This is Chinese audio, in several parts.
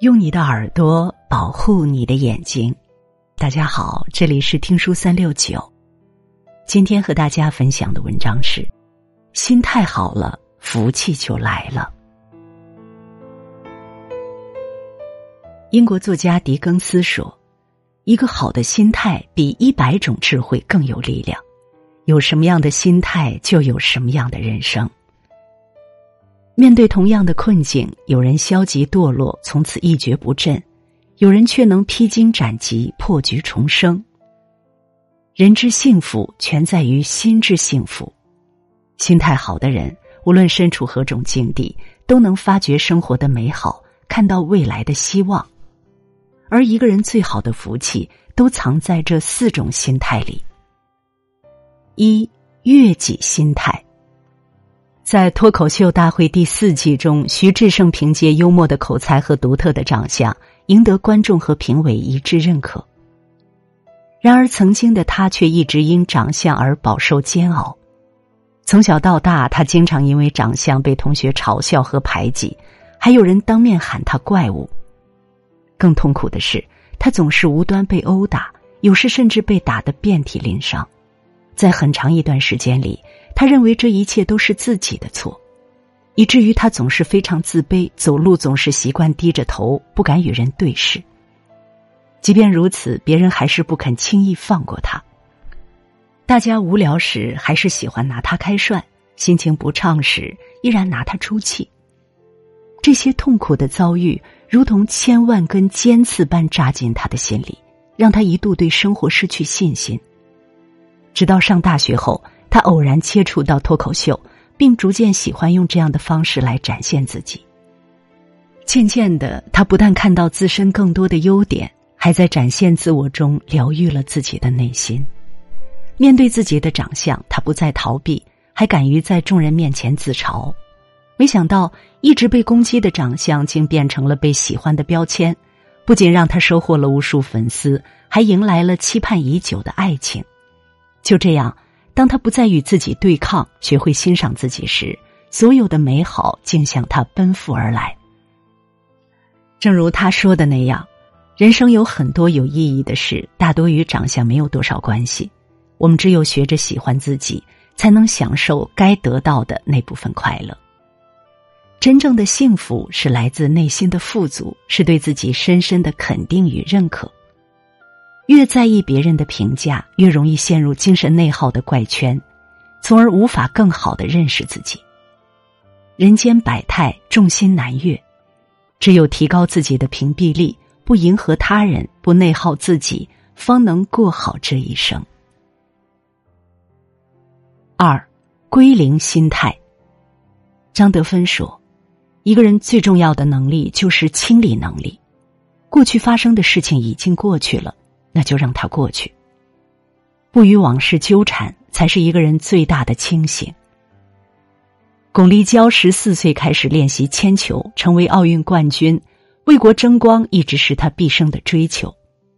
用你的耳朵保护你的眼睛。大家好，这里是听书三六九。今天和大家分享的文章是：心态好了，福气就来了。英国作家狄更斯说：“一个好的心态比一百种智慧更有力量。有什么样的心态，就有什么样的人生。”面对同样的困境，有人消极堕落，从此一蹶不振；有人却能披荆斩棘，破局重生。人之幸福，全在于心之幸福。心态好的人，无论身处何种境地，都能发掘生活的美好，看到未来的希望。而一个人最好的福气，都藏在这四种心态里：一、悦己心态。在脱口秀大会第四季中，徐志胜凭借幽默的口才和独特的长相，赢得观众和评委一致认可。然而，曾经的他却一直因长相而饱受煎熬。从小到大，他经常因为长相被同学嘲笑和排挤，还有人当面喊他怪物。更痛苦的是，他总是无端被殴打，有时甚至被打得遍体鳞伤。在很长一段时间里。他认为这一切都是自己的错，以至于他总是非常自卑，走路总是习惯低着头，不敢与人对视。即便如此，别人还是不肯轻易放过他。大家无聊时还是喜欢拿他开涮，心情不畅时依然拿他出气。这些痛苦的遭遇，如同千万根尖刺般扎进他的心里，让他一度对生活失去信心。直到上大学后。他偶然接触到脱口秀，并逐渐喜欢用这样的方式来展现自己。渐渐的，他不但看到自身更多的优点，还在展现自我中疗愈了自己的内心。面对自己的长相，他不再逃避，还敢于在众人面前自嘲。没想到，一直被攻击的长相竟变成了被喜欢的标签，不仅让他收获了无数粉丝，还迎来了期盼已久的爱情。就这样。当他不再与自己对抗，学会欣赏自己时，所有的美好竟向他奔赴而来。正如他说的那样，人生有很多有意义的事，大多与长相没有多少关系。我们只有学着喜欢自己，才能享受该得到的那部分快乐。真正的幸福是来自内心的富足，是对自己深深的肯定与认可。越在意别人的评价，越容易陷入精神内耗的怪圈，从而无法更好的认识自己。人间百态，众心难悦，只有提高自己的屏蔽力，不迎合他人，不内耗自己，方能过好这一生。二，归零心态。张德芬说：“一个人最重要的能力就是清理能力，过去发生的事情已经过去了。”那就让它过去，不与往事纠缠，才是一个人最大的清醒。巩立姣十四岁开始练习铅球，成为奥运冠军，为国争光一直是他毕生的追求。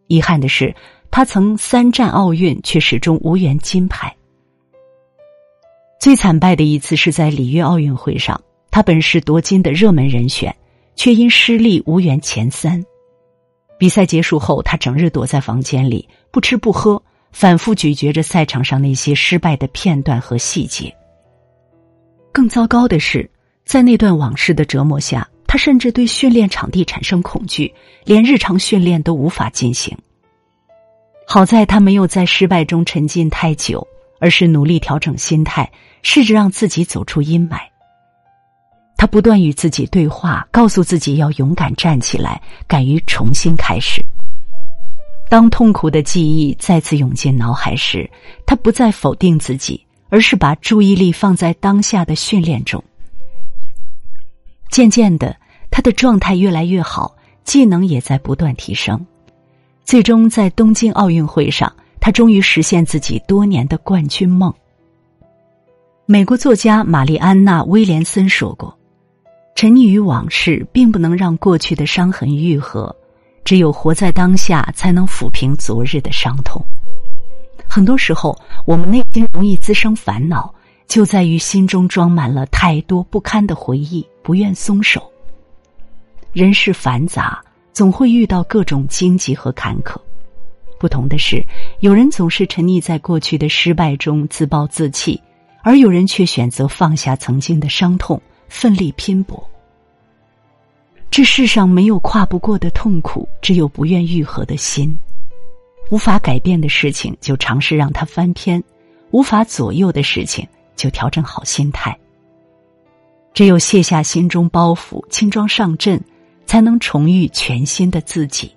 遗憾的是，他曾三战奥运，却始终无缘金牌。最惨败的一次是在里约奥运会上，他本是夺金的热门人选，却因失利无缘前三。比赛结束后，他整日躲在房间里，不吃不喝，反复咀嚼着赛场上那些失败的片段和细节。更糟糕的是，在那段往事的折磨下，他甚至对训练场地产生恐惧，连日常训练都无法进行。好在他没有在失败中沉浸太久，而是努力调整心态，试着让自己走出阴霾。他不断与自己对话，告诉自己要勇敢站起来，敢于重新开始。当痛苦的记忆再次涌进脑海时，他不再否定自己，而是把注意力放在当下的训练中。渐渐的，他的状态越来越好，技能也在不断提升。最终，在东京奥运会上，他终于实现自己多年的冠军梦。美国作家玛丽安娜·威廉森说过。沉溺于往事，并不能让过去的伤痕愈合。只有活在当下，才能抚平昨日的伤痛。很多时候，我们内心容易滋生烦恼，就在于心中装满了太多不堪的回忆，不愿松手。人世繁杂，总会遇到各种荆棘和坎坷。不同的是，有人总是沉溺在过去的失败中自暴自弃，而有人却选择放下曾经的伤痛，奋力拼搏。这世上没有跨不过的痛苦，只有不愿愈合的心。无法改变的事情，就尝试让它翻篇；无法左右的事情，就调整好心态。只有卸下心中包袱，轻装上阵，才能重遇全新的自己。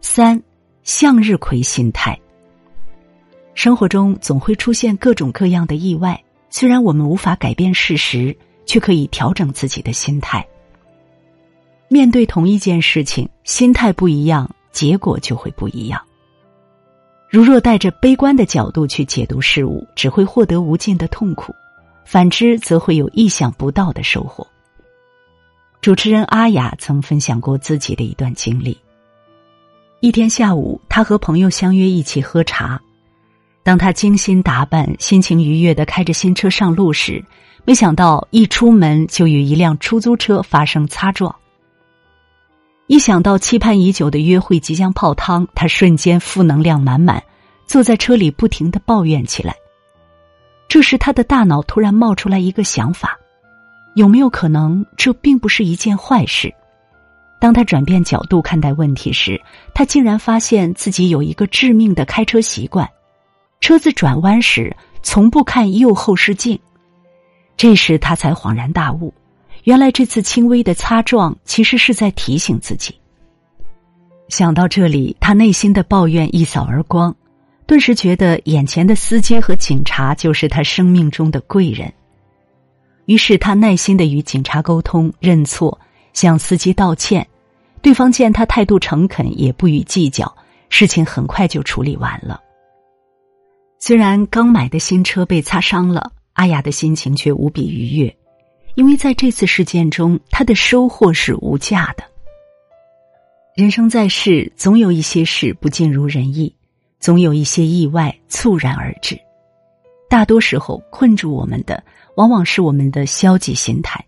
三，向日葵心态。生活中总会出现各种各样的意外，虽然我们无法改变事实。却可以调整自己的心态。面对同一件事情，心态不一样，结果就会不一样。如若带着悲观的角度去解读事物，只会获得无尽的痛苦；反之，则会有意想不到的收获。主持人阿雅曾分享过自己的一段经历：一天下午，他和朋友相约一起喝茶。当他精心打扮、心情愉悦的开着新车上路时，没想到一出门就与一辆出租车发生擦撞。一想到期盼已久的约会即将泡汤，他瞬间负能量满满，坐在车里不停的抱怨起来。这时，他的大脑突然冒出来一个想法：有没有可能这并不是一件坏事？当他转变角度看待问题时，他竟然发现自己有一个致命的开车习惯。车子转弯时从不看右后视镜，这时他才恍然大悟，原来这次轻微的擦撞其实是在提醒自己。想到这里，他内心的抱怨一扫而光，顿时觉得眼前的司机和警察就是他生命中的贵人。于是他耐心的与警察沟通、认错，向司机道歉。对方见他态度诚恳，也不予计较，事情很快就处理完了。虽然刚买的新车被擦伤了，阿雅的心情却无比愉悦，因为在这次事件中，她的收获是无价的。人生在世，总有一些事不尽如人意，总有一些意外猝然而至。大多时候，困住我们的往往是我们的消极心态。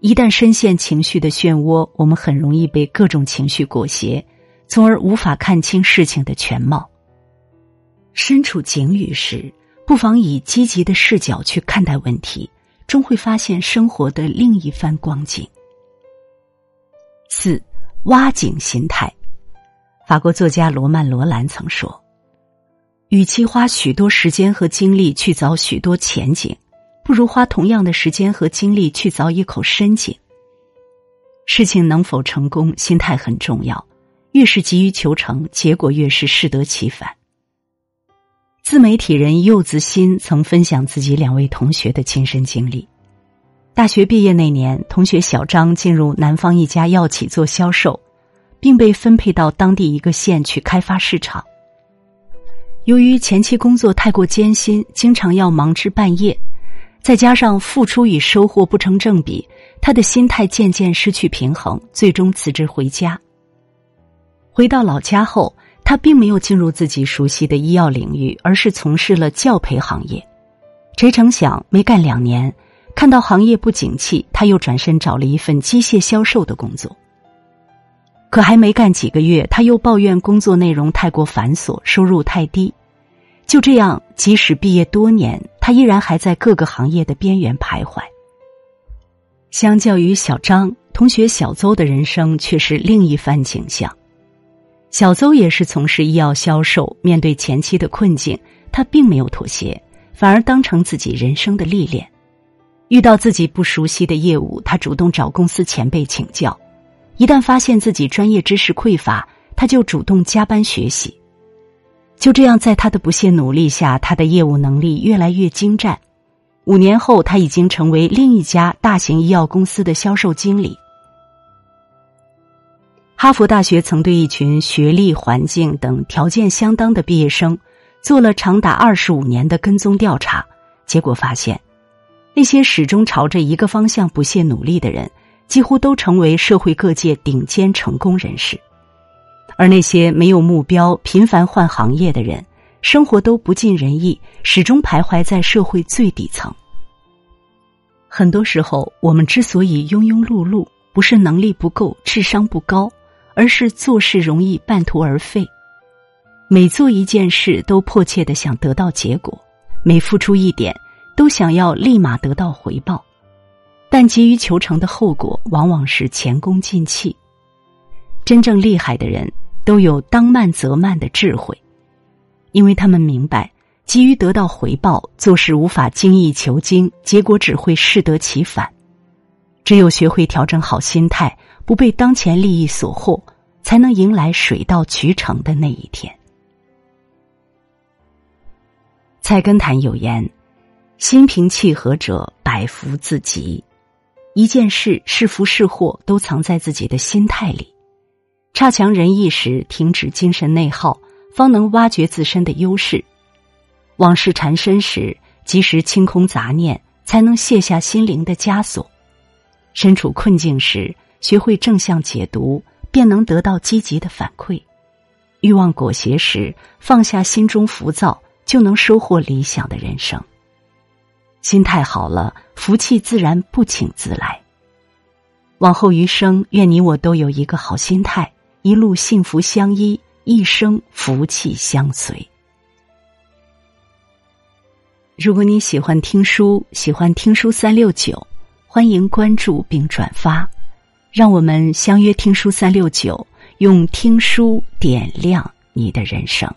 一旦深陷情绪的漩涡，我们很容易被各种情绪裹挟，从而无法看清事情的全貌。身处境遇时，不妨以积极的视角去看待问题，终会发现生活的另一番光景。四，挖井心态。法国作家罗曼·罗兰曾说：“与其花许多时间和精力去凿许多浅井，不如花同样的时间和精力去凿一口深井。”事情能否成功，心态很重要。越是急于求成，结果越是适得其反。自媒体人柚子心曾分享自己两位同学的亲身经历。大学毕业那年，同学小张进入南方一家药企做销售，并被分配到当地一个县去开发市场。由于前期工作太过艰辛，经常要忙至半夜，再加上付出与收获不成正比，他的心态渐渐失去平衡，最终辞职回家。回到老家后。他并没有进入自己熟悉的医药领域，而是从事了教培行业。谁成想，没干两年，看到行业不景气，他又转身找了一份机械销售的工作。可还没干几个月，他又抱怨工作内容太过繁琐，收入太低。就这样，即使毕业多年，他依然还在各个行业的边缘徘徊。相较于小张，同学小邹的人生却是另一番景象。小邹也是从事医药销售，面对前期的困境，他并没有妥协，反而当成自己人生的历练。遇到自己不熟悉的业务，他主动找公司前辈请教；一旦发现自己专业知识匮乏，他就主动加班学习。就这样，在他的不懈努力下，他的业务能力越来越精湛。五年后，他已经成为另一家大型医药公司的销售经理。哈佛大学曾对一群学历、环境等条件相当的毕业生做了长达二十五年的跟踪调查，结果发现，那些始终朝着一个方向不懈努力的人，几乎都成为社会各界顶尖成功人士；而那些没有目标、频繁换行业的人，生活都不尽人意，始终徘徊在社会最底层。很多时候，我们之所以庸庸碌碌，不是能力不够、智商不高，而是做事容易半途而废。每做一件事都迫切的想得到结果，每付出一点都想要立马得到回报，但急于求成的后果往往是前功尽弃。真正厉害的人都有当慢则慢的智慧，因为他们明白，急于得到回报，做事无法精益求精，结果只会适得其反。只有学会调整好心态，不被当前利益所惑，才能迎来水到渠成的那一天。菜根谭有言：“心平气和者，百福自集。”一件事是福是祸，都藏在自己的心态里。差强人意时，停止精神内耗，方能挖掘自身的优势；往事缠身时，及时清空杂念，才能卸下心灵的枷锁。身处困境时，学会正向解读，便能得到积极的反馈；欲望裹挟时，放下心中浮躁。就能收获理想的人生。心态好了，福气自然不请自来。往后余生，愿你我都有一个好心态，一路幸福相依，一生福气相随。如果你喜欢听书，喜欢听书三六九，欢迎关注并转发，让我们相约听书三六九，用听书点亮你的人生。